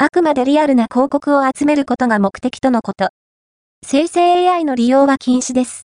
あくまでリアルな広告を集めることが目的とのこと。生成 AI の利用は禁止です。